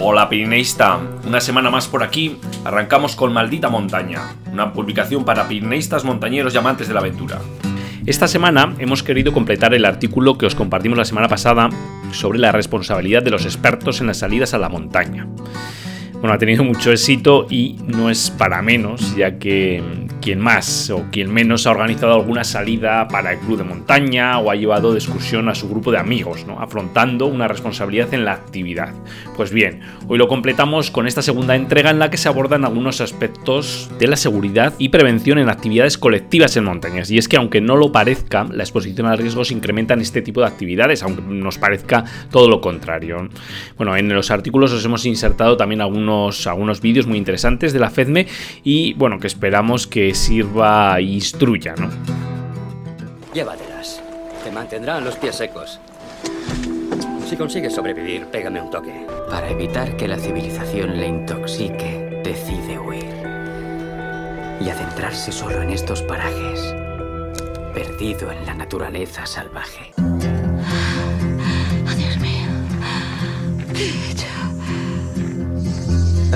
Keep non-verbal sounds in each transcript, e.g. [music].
Hola Pirineísta, una semana más por aquí, arrancamos con Maldita Montaña, una publicación para pirineístas, montañeros y amantes de la aventura. Esta semana hemos querido completar el artículo que os compartimos la semana pasada sobre la responsabilidad de los expertos en las salidas a la montaña. Bueno, ha tenido mucho éxito y no es para menos, ya que quien más o quien menos ha organizado alguna salida para el club de montaña o ha llevado de excursión a su grupo de amigos, ¿no? afrontando una responsabilidad en la actividad. Pues bien, hoy lo completamos con esta segunda entrega en la que se abordan algunos aspectos de la seguridad y prevención en actividades colectivas en montañas. Y es que aunque no lo parezca, la exposición a riesgos incrementa en este tipo de actividades, aunque nos parezca todo lo contrario. Bueno, en los artículos os hemos insertado también algunos, algunos vídeos muy interesantes de la FEDME y bueno, que esperamos que sirva e instruya, ¿no? Llévatelas. Te mantendrán los pies secos. Si consigues sobrevivir, pégame un toque. Para evitar que la civilización le intoxique, decide huir. Y adentrarse solo en estos parajes, perdido en la naturaleza salvaje. Oh, Dios mío. ¿Qué he hecho?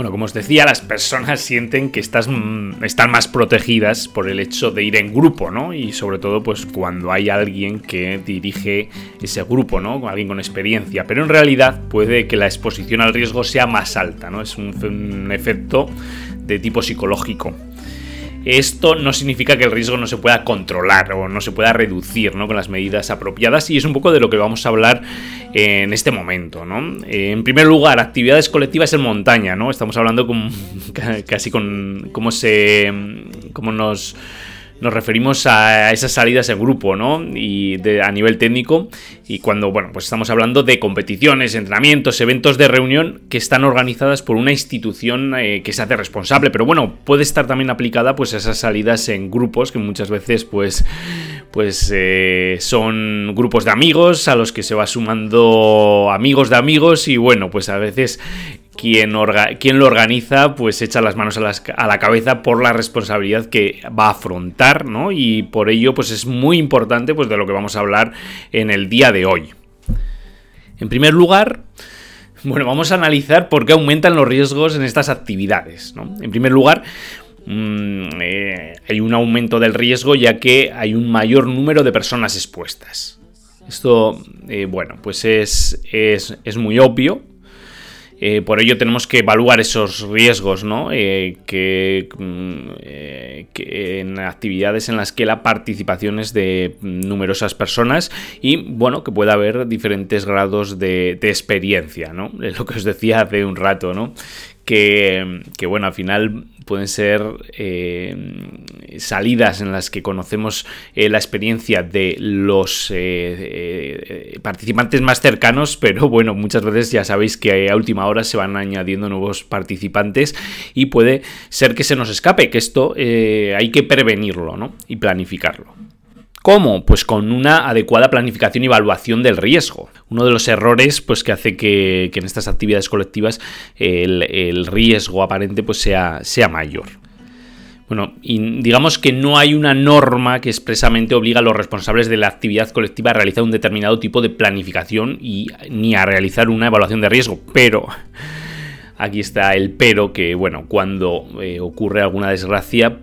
Bueno, como os decía, las personas sienten que estás, mm, están más protegidas por el hecho de ir en grupo, ¿no? Y sobre todo, pues cuando hay alguien que dirige ese grupo, ¿no? Alguien con experiencia. Pero en realidad puede que la exposición al riesgo sea más alta, ¿no? Es un, un efecto de tipo psicológico. Esto no significa que el riesgo no se pueda controlar o no se pueda reducir ¿no? con las medidas apropiadas y es un poco de lo que vamos a hablar en este momento. ¿no? En primer lugar, actividades colectivas en montaña. ¿no? Estamos hablando con, [laughs] casi con cómo, se, cómo nos nos referimos a esas salidas en grupo, ¿no? Y de, a nivel técnico. Y cuando, bueno, pues estamos hablando de competiciones, entrenamientos, eventos de reunión que están organizadas por una institución eh, que se hace responsable. Pero bueno, puede estar también aplicada pues a esas salidas en grupos que muchas veces pues pues eh, son grupos de amigos a los que se va sumando amigos de amigos y bueno, pues a veces quien, lo organiza pues echa las manos a, la cabeza por la responsabilidad que va a afrontar, ¿no? Y por ello pues es muy importante pues de lo que vamos a hablar en el día de hoy. En primer lugar, bueno, vamos a analizar por qué aumentan los riesgos en estas actividades. En primer lugar, mmm, eh, hay un aumento del riesgo ya que hay un mayor número de personas expuestas. Esto, eh, bueno, pues es, es, es muy obvio, eh, por ello tenemos que evaluar esos riesgos, ¿no? Eh, que, eh, que, en actividades en las que la participación es de numerosas personas y, bueno, que pueda haber diferentes grados de, experiencia, ¿no? Lo que os decía hace un rato, ¿no? Que, bueno, al final pueden ser eh, salidas en las que conocemos eh, la experiencia de los eh, participantes más cercanos, pero bueno, muchas veces ya sabéis que a última hora se van añadiendo nuevos participantes y puede ser que se nos escape, que esto hay que prevenirlo ¿no? y planificarlo. ¿Cómo? Pues con una adecuada planificación y evaluación del riesgo. Uno de los errores pues, que hace que, en estas actividades colectivas el, el riesgo aparente pues, sea, sea mayor. Bueno, y digamos que no hay una norma que expresamente obliga a los responsables de la actividad colectiva a realizar un determinado tipo de planificación y ni a realizar una evaluación de riesgo, pero Aquí está el pero que, bueno, cuando eh, ocurre alguna desgracia,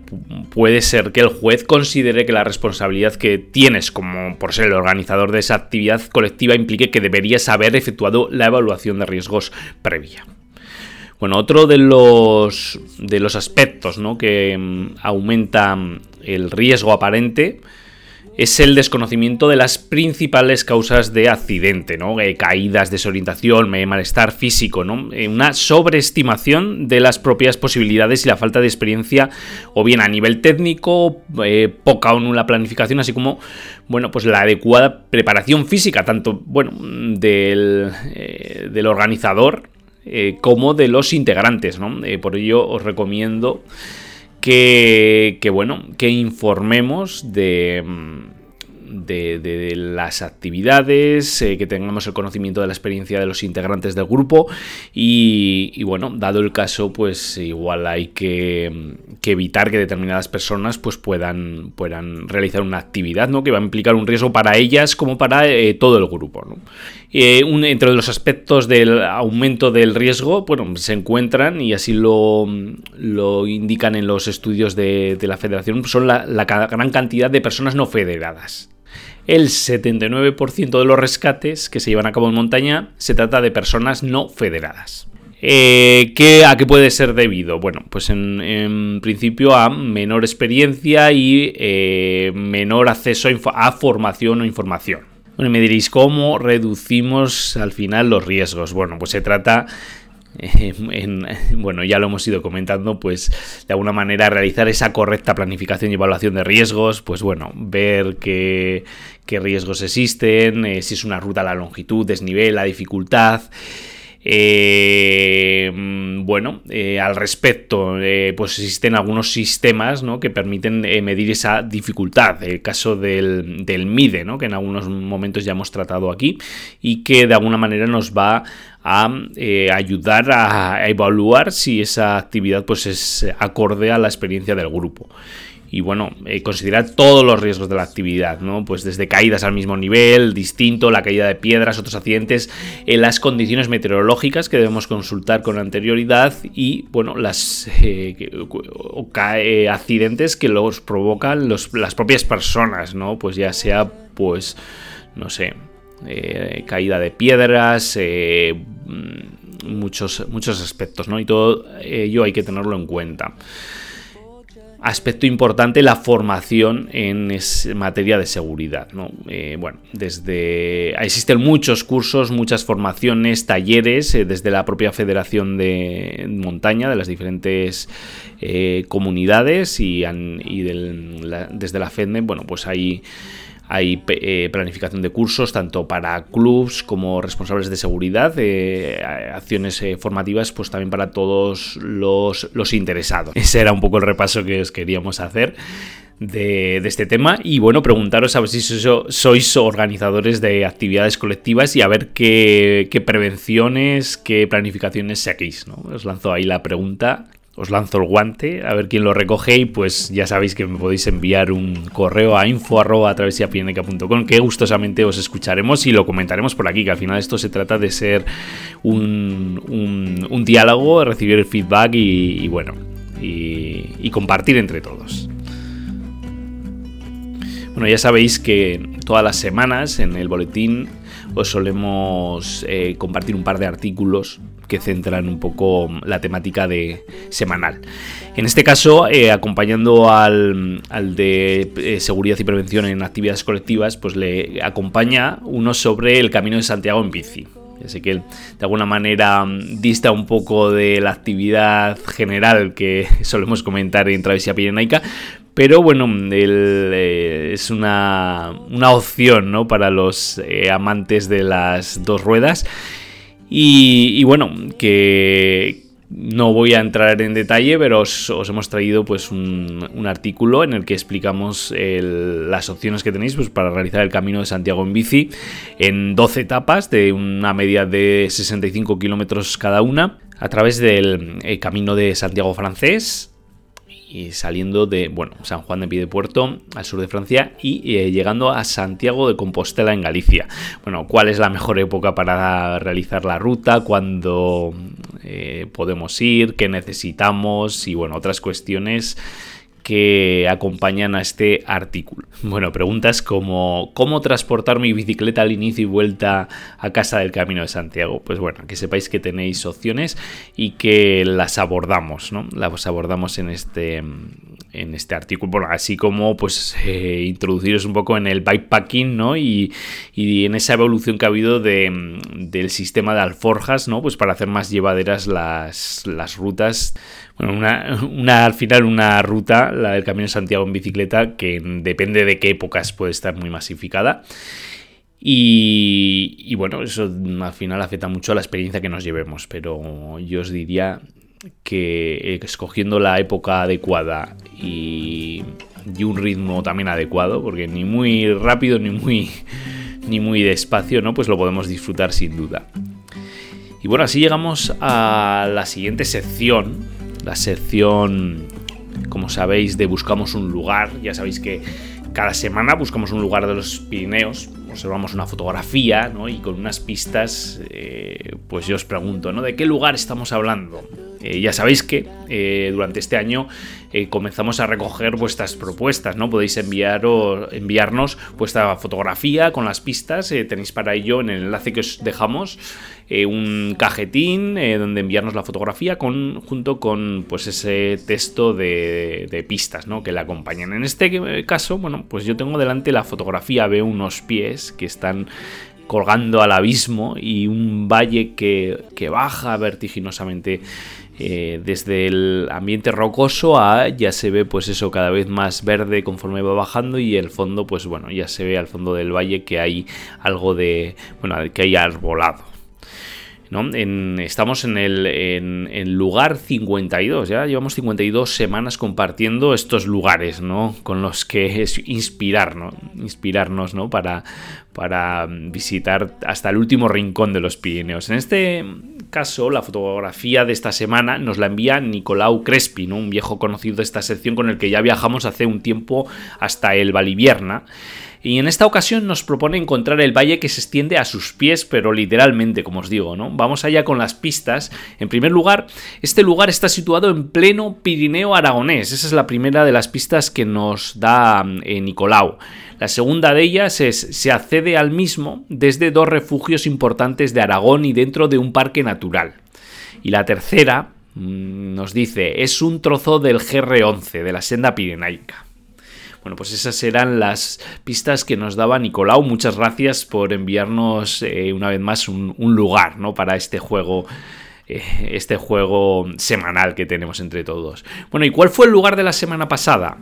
puede ser que el juez considere que la responsabilidad que tienes como por ser el organizador de esa actividad colectiva implique que deberías haber efectuado la evaluación de riesgos previa. Bueno, otro de los, de los aspectos ¿no? que um, aumenta el riesgo aparente es el desconocimiento de las principales causas de accidente, ¿no? Eh, caídas, desorientación, malestar físico, ¿no? Eh, una sobreestimación de las propias posibilidades y la falta de experiencia, o bien a nivel técnico, eh, poca o nula planificación, así como, bueno, pues la adecuada preparación física, tanto, bueno, del, del organizador como de los integrantes, ¿no? por ello os recomiendo que, bueno, que informemos de, de, las actividades, eh, que tengamos el conocimiento de la experiencia de los integrantes del grupo y, bueno, dado el caso, pues igual hay que, evitar que determinadas personas pues puedan, puedan realizar una actividad ¿no? que va a implicar un riesgo para ellas como para eh, todo el grupo. Eh, entre los aspectos del aumento del riesgo, bueno, se encuentran y así lo, lo indican en los estudios de, la federación, son la, la gran cantidad de personas no federadas el 79% de los rescates que se llevan a cabo en montaña se trata de personas no federadas. Eh, ¿qué, ¿A qué puede ser debido? Bueno, pues en, principio a menor experiencia y eh, menor acceso a, formación o información. Bueno, me diréis, ¿cómo reducimos al final los riesgos? Bueno, pues se trata [laughs] bueno, ya lo hemos ido comentando, pues de alguna manera realizar esa correcta planificación y evaluación de riesgos, pues bueno, ver qué, riesgos existen, eh, si es una ruta, la longitud, desnivel, la dificultad. Eh, bueno, eh, al respecto, pues existen algunos sistemas que permiten medir esa dificultad. El caso del, del MIDE, ¿no? que en algunos momentos ya hemos tratado aquí y que de alguna manera nos va a eh, ayudar a, evaluar si esa actividad pues es acorde a la experiencia del grupo y bueno, eh, considerar todos los riesgos de la actividad, ¿no? Pues desde caídas al mismo nivel, distinto, la caída de piedras, otros accidentes, en eh, las condiciones meteorológicas que debemos consultar con anterioridad y, bueno, las accidentes que los provocan las propias personas, ¿no? Pues ya sea, pues, no sé, eh, caída de piedras, eh, mm, muchos, muchos aspectos, ¿no? Y todo ello hay que tenerlo en cuenta. Aspecto importante, la formación en materia de seguridad. Eh, bueno, desde. Existen muchos cursos, muchas formaciones, talleres, desde la propia Federación de Montaña, de las diferentes comunidades y, desde la FEDME, bueno, pues hay hay eh, planificación de cursos tanto para clubs como responsables de seguridad, eh, acciones eh, formativas pues también para todos los, interesados. [laughs] Ese era un poco el repaso que os queríamos hacer. De, este tema y bueno, preguntaros a ver si sois, organizadores de actividades colectivas y a ver qué, qué prevenciones, qué planificaciones seguís. ¿no? Os lanzo ahí la pregunta os lanzo el guante, a ver quién lo recoge y pues ya sabéis que me podéis enviar un correo a info que gustosamente os escucharemos y lo comentaremos por aquí, que al final esto se trata de ser un, un, diálogo, recibir feedback y, bueno, y, compartir entre todos. Bueno, ya sabéis que todas las semanas en el boletín os solemos eh, compartir un par de artículos que centran un poco la temática de semanal. En este caso, eh, acompañando al, de eh, seguridad y prevención en actividades colectivas, pues le acompaña uno sobre el Camino de Santiago en bici. Así que de alguna manera mm, dista un poco de la actividad general que [laughs] solemos comentar en Travesía Pirenaica, pero bueno, eh, es una, una, opción ¿no? para los amantes de las dos ruedas y, bueno, que no voy a entrar en detalle, pero os, hemos traído pues un, artículo en el que explicamos las opciones que tenéis pues, para realizar el camino de Santiago en bici en 12 etapas de una media de 65 kilómetros cada una a través del eh, camino de Santiago francés, y saliendo de bueno, San Juan de Piedepuerto al sur de Francia y eh, llegando a Santiago de Compostela en Galicia. Bueno, ¿cuál es la mejor época para realizar la ruta? ¿Cuándo eh, podemos ir? ¿Qué necesitamos? Y bueno, otras cuestiones que acompañan a este artículo. Bueno, preguntas como ¿cómo transportar mi bicicleta al inicio y vuelta a casa del Camino de Santiago? Pues bueno, que sepáis que tenéis opciones y que las abordamos, ¿no? Las abordamos en este, en este artículo, bueno, así como pues eh, introduciros un poco en el bikepacking, ¿no? Y, en esa evolución que ha habido de, del sistema de alforjas, ¿no? Pues para hacer más llevaderas las, las rutas. Bueno, una, al final una ruta, la del Camino de Santiago en bicicleta, que depende de qué épocas puede estar muy masificada. Y, y, bueno, eso al final afecta mucho a la experiencia que nos llevemos, pero yo os diría que escogiendo la época adecuada y, y, un ritmo también adecuado, porque ni muy rápido ni muy, ni muy despacio, ¿no? Pues lo podemos disfrutar sin duda. Y bueno, así llegamos a la siguiente sección, la sección, como sabéis, de buscamos un lugar. Ya sabéis que cada semana buscamos un lugar de los Pirineos, observamos una fotografía ¿no? y con unas pistas, eh, pues yo os pregunto, ¿no? ¿De qué lugar estamos hablando? Eh, ya sabéis que eh, durante este año eh, comenzamos a recoger vuestras propuestas, ¿no? Podéis enviar enviarnos vuestra fotografía con las pistas, tenéis para ello en el enlace que os dejamos un cajetín donde enviarnos la fotografía junto con pues ese texto de, pistas, ¿no? Que la acompañan. En este caso, bueno, pues yo tengo delante la fotografía, veo unos pies que están colgando al abismo y un valle que, que baja vertiginosamente eh, desde el ambiente rocoso a ya se ve pues eso cada vez más verde conforme va bajando y el fondo pues bueno ya se ve al fondo del valle que hay algo de bueno que hay arbolado estamos en el en, en, lugar 52, ya llevamos 52 semanas compartiendo estos lugares, ¿no? Con los que es inspirarnos, inspirarnos, ¿no? Para, para visitar hasta el último rincón de los Pirineos. En este caso, la fotografía de esta semana nos la envía Nicolau Crespi, ¿no? un viejo conocido de esta sección con el que ya viajamos hace un tiempo hasta el Valivierna. Y en esta ocasión nos propone encontrar el valle que se extiende a sus pies, pero literalmente, como os digo, ¿no? Vamos allá con las pistas. En primer lugar, este lugar está situado en pleno Pirineo aragonés. Esa es la primera de las pistas que nos da eh, Nicolau. La segunda de ellas es se accede al mismo desde dos refugios importantes de Aragón y dentro de un parque natural. Y la tercera mmm, nos dice es un trozo del GR11 de la senda pirenaica. Bueno, pues esas eran las pistas que nos daba Nicolau. Muchas gracias por enviarnos eh, una vez más un, un, lugar ¿no? para este juego. Eh, este juego semanal que tenemos entre todos. Bueno, ¿y cuál fue el lugar de la semana pasada?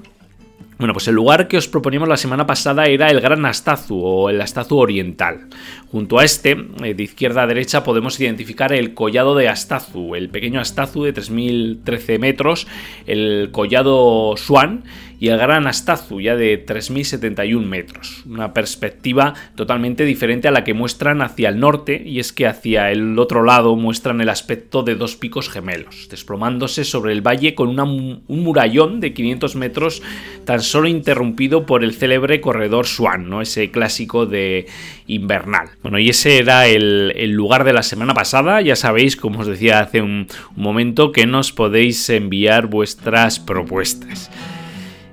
Bueno, pues el lugar que os proponíamos la semana pasada era el Gran Astazu o el Astazu Oriental. Junto a este, eh, de izquierda a derecha, podemos identificar el Collado de Astazu, el pequeño Astazu de 3.013 metros, el Collado Swan y el Gran Astazu, ya de 3.071 metros. Una perspectiva totalmente diferente a la que muestran hacia el norte, y es que hacia el otro lado muestran el aspecto de dos picos gemelos, desplomándose sobre el valle con un murallón de 500 metros, tan solo interrumpido por el célebre corredor Swan, ¿no? ese clásico de invernal. Bueno, y ese era el, el lugar de la semana pasada, ya sabéis, como os decía hace un, un momento, que nos podéis enviar vuestras propuestas.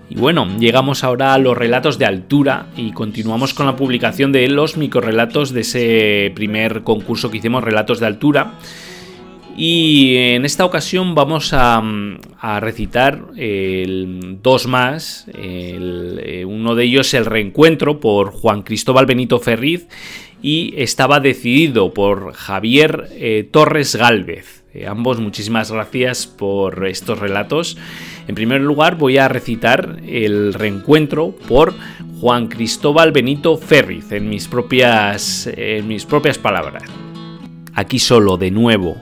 Y bueno, llegamos ahora a los relatos de altura y continuamos con la publicación de los microrelatos de ese primer concurso que hicimos, Relatos de Altura. Y en esta ocasión vamos a, recitar el, dos más. El, uno de ellos, El Reencuentro, por Juan Cristóbal Benito Ferriz, y estaba decidido por Javier eh, Torres Gálvez. Eh, ambos, muchísimas gracias por estos relatos. En primer lugar, voy a recitar el reencuentro por Juan Cristóbal Benito Ferriz en mis propias, en mis propias palabras. Aquí solo, de nuevo,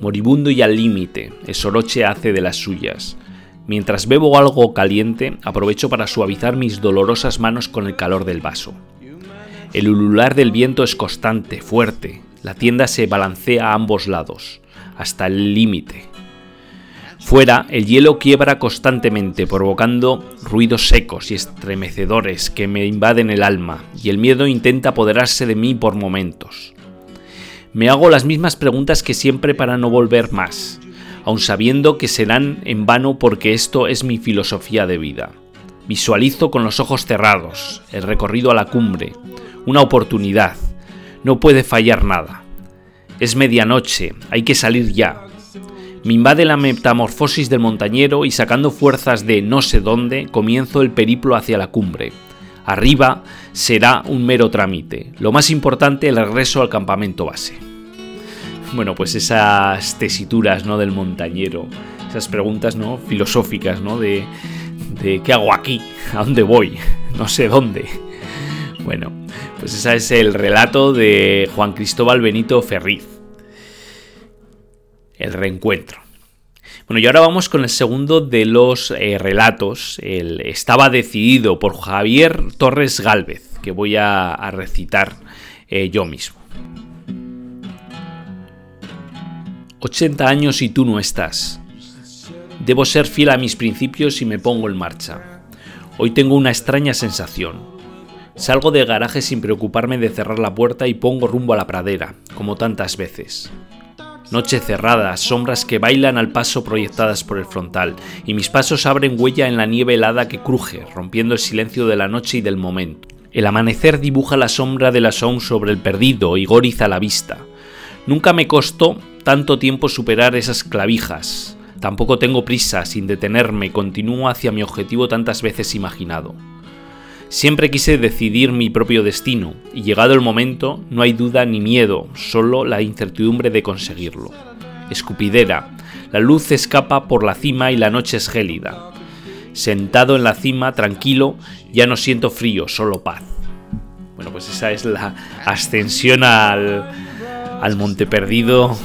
moribundo y al límite, Esoroche hace de las suyas. Mientras bebo algo caliente, aprovecho para suavizar mis dolorosas manos con el calor del vaso. El ulular del viento es constante, fuerte. La tienda se balancea a ambos lados, hasta el límite. Fuera, el hielo quiebra constantemente, provocando ruidos secos y estremecedores que me invaden el alma, y el miedo intenta apoderarse de mí por momentos. Me hago las mismas preguntas que siempre para no volver más, aun sabiendo que serán en vano porque esto es mi filosofía de vida. Visualizo con los ojos cerrados el recorrido a la cumbre, una oportunidad. No puede fallar nada. Es medianoche, hay que salir ya. Me invade la metamorfosis del montañero y sacando fuerzas de no sé dónde, comienzo el periplo hacia la cumbre. Arriba será un mero trámite. Lo más importante, el regreso al campamento base. Bueno, pues esas tesituras ¿no? del montañero, esas preguntas ¿no? filosóficas ¿no? De, de ¿qué hago aquí? ¿A dónde voy? [laughs] No sé dónde. Bueno, pues ese es el relato de Juan Cristóbal Benito Ferriz. El reencuentro. Bueno, y ahora vamos con el segundo de los eh, relatos. El Estaba decidido por Javier Torres Gálvez, que voy a, recitar eh, yo mismo. 80 años y tú no estás. Debo ser fiel a mis principios y me pongo en marcha. Hoy tengo una extraña sensación. Salgo del garaje sin preocuparme de cerrar la puerta y pongo rumbo a la pradera, como tantas veces. Noche cerrada, sombras que bailan al paso proyectadas por el frontal, y mis pasos abren huella en la nieve helada que cruje, rompiendo el silencio de la noche y del momento. El amanecer dibuja la sombra de la sound sobre el perdido y goriza la vista. Nunca me costó tanto tiempo superar esas clavijas. Tampoco tengo prisa, sin detenerme, continúo hacia mi objetivo tantas veces imaginado. Siempre quise decidir mi propio destino, y llegado el momento, no hay duda ni miedo, solo la incertidumbre de conseguirlo. Escupidera, la luz escapa por la cima y la noche es gélida. Sentado en la cima, tranquilo, ya no siento frío, solo paz. Bueno, pues esa es la ascensión al, al Monte Perdido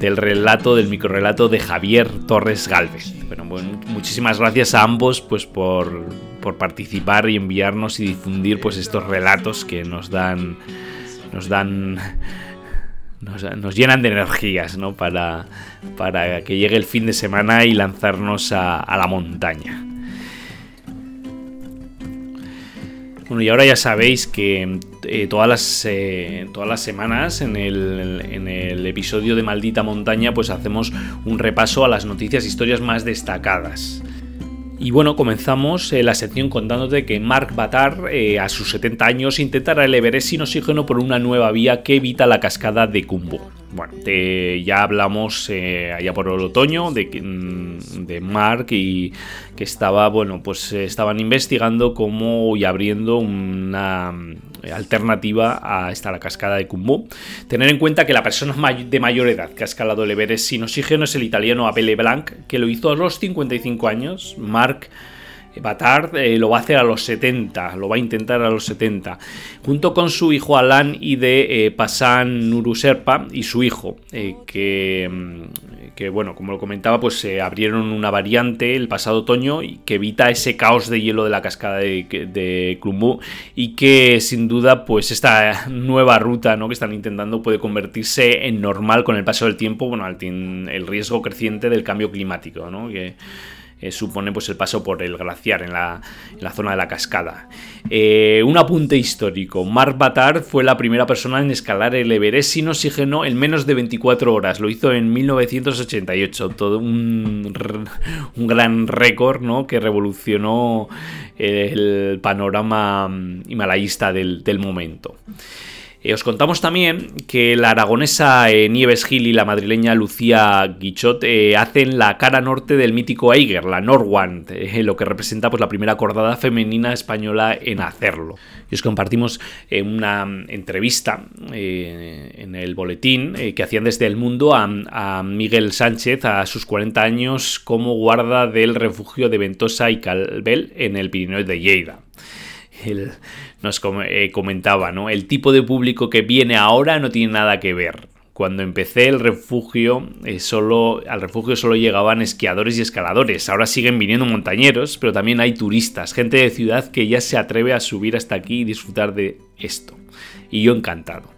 del relato, del microrelato de Javier Torres Galvez. Bueno, muchísimas gracias a ambos pues por, por, participar y enviarnos y difundir pues estos relatos que nos dan nos dan nos, llenan de energías ¿no? para, para que llegue el fin de semana y lanzarnos a la montaña. Bueno, y ahora ya sabéis que eh, todas, las, eh, todas las semanas en el, en el, episodio de Maldita Montaña pues hacemos un repaso a las noticias e historias más destacadas. Y bueno, comenzamos eh, la sección contándote que Mark Batar, a sus 70 años, intentará el Everest sin oxígeno por una nueva vía que evita la cascada de Kumbu. Bueno, ya hablamos allá por el otoño de, mm, de Mark y que estaba, bueno, pues estaban investigando cómo y abriendo una alternativa a esta la cascada de Kumbu. Tener en cuenta que la persona de mayor edad que ha escalado el Everest sin oxígeno es el italiano Abele Blanc, que lo hizo a los 55 años. Mark Batard eh, lo va a hacer a los 70, lo va a intentar a los 70, junto con su hijo Alan y de eh, Pasan Nuruserpa y su hijo, eh, que, mm, que, bueno, como lo comentaba, pues se abrieron una variante el pasado otoño que evita ese caos de hielo de la cascada de, de y que sin duda, pues esta nueva ruta ¿no? que están intentando puede convertirse en normal con el paso del tiempo, bueno, el riesgo creciente del cambio climático, ¿no? Que, eh, supone pues, el paso por el glaciar en la, zona de la cascada. Eh, un apunte histórico. Mark Batar fue la primera persona en escalar el Everest sin oxígeno en menos de 24 horas. Lo hizo en 1988. Todo un, gran récord ¿no? que revolucionó el panorama himalayista del, del momento. Eh, os contamos también que la aragonesa eh, Nieves Gil y la madrileña Lucía Guichot eh, hacen la cara norte del mítico Eiger, la Norwand, lo que representa pues, la primera cordada femenina española en hacerlo. Y os compartimos una entrevista en el boletín que hacían desde el mundo a, Miguel Sánchez a sus 40 años como guarda del refugio de Ventosa y Calvel en el Pirineo de Lleida él nos eh, comentaba, ¿no? El tipo de público que viene ahora no tiene nada que ver. Cuando empecé el refugio, eh, solo, al refugio solo llegaban esquiadores y escaladores. Ahora siguen viniendo montañeros, pero también hay turistas, gente de ciudad que ya se atreve a subir hasta aquí y disfrutar de esto. Y yo encantado.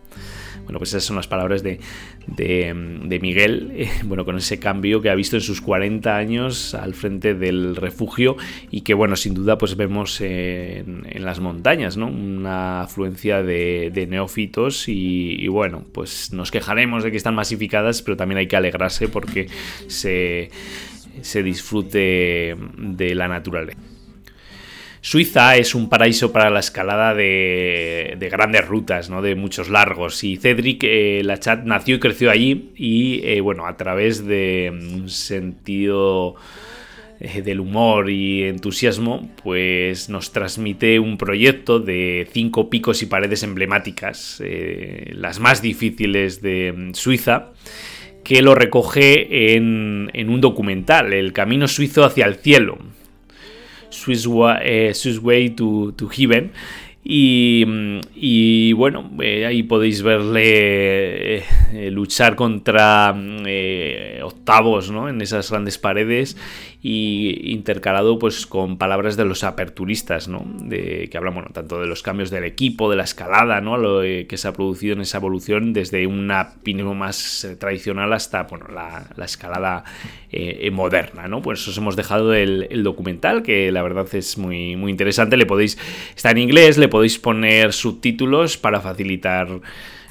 Bueno, pues esas son las palabras de, de, Miguel, eh, bueno, con ese cambio que ha visto en sus 40 años al frente del refugio y que, bueno, sin duda, pues vemos en, las montañas, ¿no? Una afluencia de, neófitos y, bueno, pues nos quejaremos de que están masificadas, pero también hay que alegrarse porque se, se disfrute de la naturaleza. Suiza es un paraíso para la escalada de, grandes rutas, ¿no? de muchos largos. Y Cedric eh, Lachat nació y creció allí y, eh, bueno, a través de un sentido eh, del humor y entusiasmo, pues nos transmite un proyecto de cinco picos y paredes emblemáticas, las más difíciles de Suiza, que lo recoge en un documental, El Camino Suizo hacia el Cielo, Swiss Way, eh, to, to, Heaven. Y, bueno, eh, ahí podéis verle eh, luchar contra octavos ¿no? en esas grandes paredes y intercalado pues con palabras de los aperturistas, ¿no? De, que hablan tanto de los cambios del equipo, de la escalada, ¿no? Lo eh, que se ha producido en esa evolución desde una opinión más eh, tradicional hasta bueno, la, escalada eh, moderna, ¿no? Pues os hemos dejado el, el, documental que la verdad es muy, muy interesante. Le podéis, está en inglés, le podéis poner subtítulos para facilitar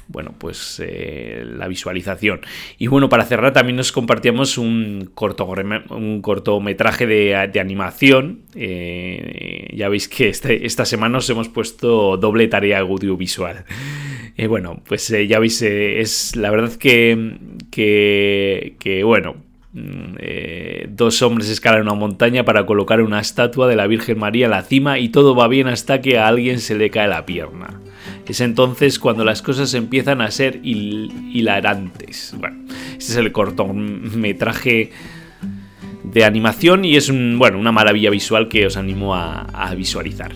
bueno, pues eh, la visualización. Y bueno, para cerrar también nos compartíamos un, corto, un cortometraje de, animación. Eh, ya veis que este, esta semana nos hemos puesto doble tarea audiovisual. Eh, bueno, pues ya veis, es la verdad que, que, bueno, mm, dos hombres escalan una montaña para colocar una estatua de la Virgen María en la cima y todo va bien hasta que a alguien se le cae la pierna. Es entonces cuando las cosas empiezan a ser hilarantes. Bueno, este es el cortometraje de animación y es bueno, una maravilla visual que os animo a visualizar.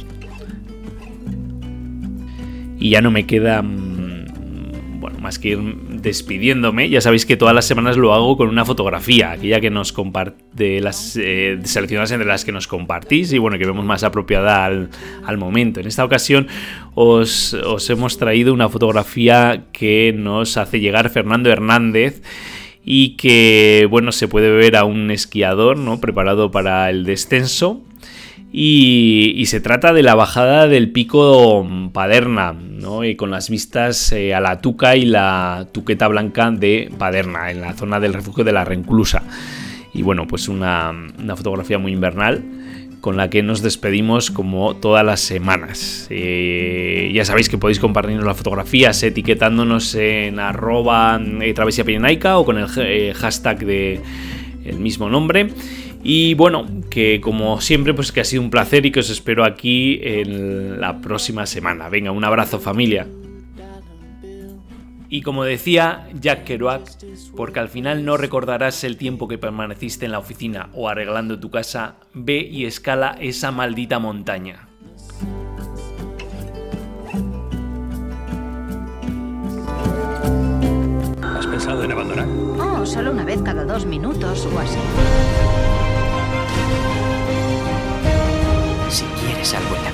Y ya no me queda bueno, más que ir despidiéndome, ya sabéis que todas las semanas lo hago con una fotografía, aquella que nos comparte, las eh, seleccionadas entre las que nos compartís y bueno, que vemos más apropiada al, momento. En esta ocasión os, os hemos traído una fotografía que nos hace llegar Fernando Hernández y que bueno se puede ver a un esquiador no preparado para el descenso y, se trata de la bajada del pico Paderna, ¿no? y con las vistas eh, a la Tuca y la Tuqueta Blanca de Paderna, en la zona del refugio de la Renclusa. Y bueno, pues una, fotografía muy invernal con la que nos despedimos como todas las semanas. Eh, ya sabéis que podéis compartirnos las fotografías etiquetándonos en arroba eh, travesía o con el hashtag de el mismo nombre. Y bueno, que como siempre, pues que ha sido un placer y que os espero aquí en la próxima semana. Venga, un abrazo familia. Y como decía Jack Kerouac, porque al final no recordarás el tiempo que permaneciste en la oficina o arreglando tu casa, ve y escala esa maldita montaña. ¿Has pensado en abandonar? Oh, solo una vez cada dos minutos o así. Si quieres algo en la